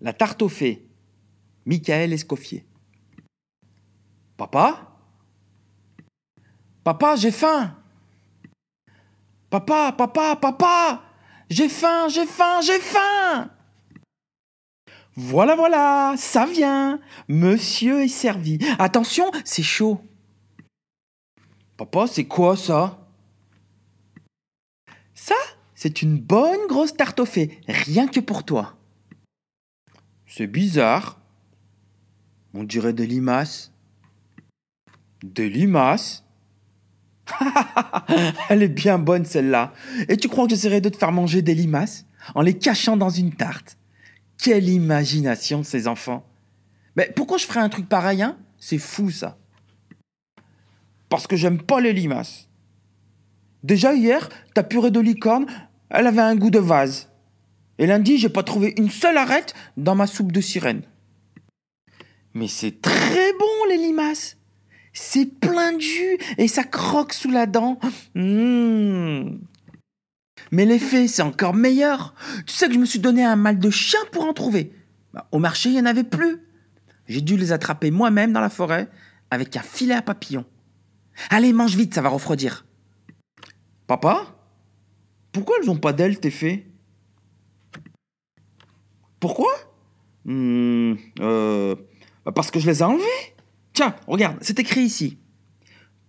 La tarte aux fées. Michael Escoffier. Papa? Papa, j'ai faim Papa, papa, papa J'ai faim, j'ai faim, j'ai faim Voilà, voilà, ça vient Monsieur est servi. Attention, c'est chaud. Papa, c'est quoi ça? Ça, c'est une bonne grosse tarte aux fées, rien que pour toi. C'est bizarre. On dirait des limaces. Des limaces? Elle est bien bonne celle-là. Et tu crois que j'essaierai de te faire manger des limaces? En les cachant dans une tarte Quelle imagination ces enfants. Mais pourquoi je ferais un truc pareil hein? C'est fou ça. Parce que j'aime pas les limaces. Déjà hier, ta purée de licorne, elle avait un goût de vase. Et lundi, j'ai pas trouvé une seule arête dans ma soupe de sirène. Mais c'est très bon les limaces. C'est plein de jus et ça croque sous la dent. Mmh. Mais l'effet, c'est encore meilleur. Tu sais que je me suis donné un mal de chien pour en trouver. Bah, au marché, il n'y en avait plus. J'ai dû les attraper moi-même dans la forêt avec un filet à papillons. Allez, mange vite, ça va refroidir. Papa? Pourquoi elles n'ont pas d'ailes, tes fées? Pourquoi? Hmm, euh, bah, Parce que je les ai enlevées. Tiens, regarde, c'est écrit ici.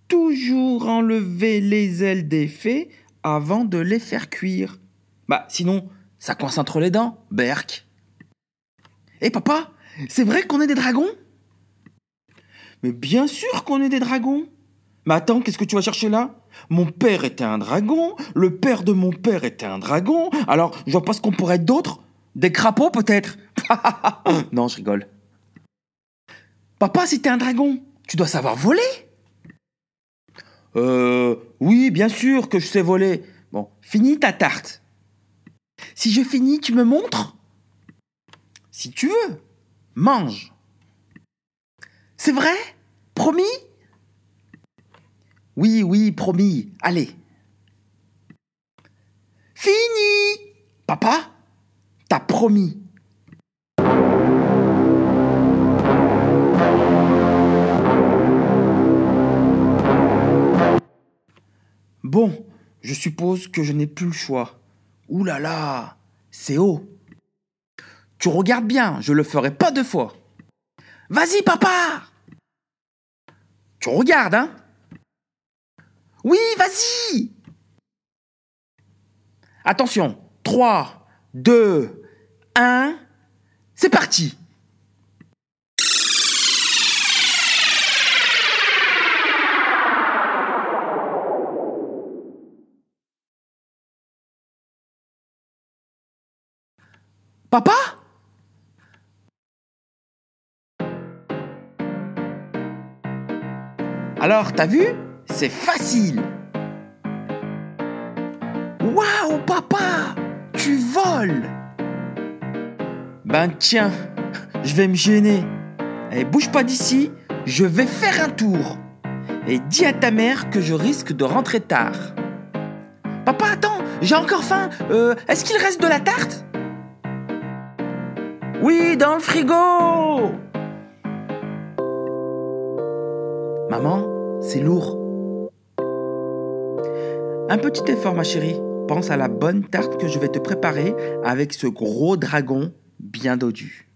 Toujours enlever les ailes des fées avant de les faire cuire. Bah, sinon, ça coince entre les dents, berk. Eh papa, c'est vrai qu'on est des dragons? Mais bien sûr qu'on est des dragons. Mais attends, qu'est-ce que tu vas chercher là? Mon père était un dragon, le père de mon père était un dragon, alors je vois pas ce qu'on pourrait être d'autre? Des crapauds peut-être? Non, je rigole. Papa, si t'es un dragon, tu dois savoir voler? Euh. Oui, bien sûr que je sais voler. Bon, finis ta tarte. Si je finis, tu me montres? Si tu veux, mange. C'est vrai? Promis? Oui, oui, promis. Allez. Fini Papa, t'as promis. Bon, je suppose que je n'ai plus le choix. Ouh là là, c'est haut. Tu regardes bien, je le ferai pas deux fois. Vas-y, papa Tu regardes, hein Oui, vas-y. Attention, 3, 2, 1, c'est parti. Papa? Alors, t'as vu? C'est facile. Waouh, papa Tu voles Ben tiens, je vais me gêner. Et eh, bouge pas d'ici, je vais faire un tour. Et dis à ta mère que je risque de rentrer tard. Papa, attends, j'ai encore faim. Euh, est-ce qu'il reste de la tarte? Oui, dans le frigo Maman, c'est lourd. Un petit effort, ma chérie. Pense à la bonne tarte que je vais te préparer avec ce gros dragon bien dodu.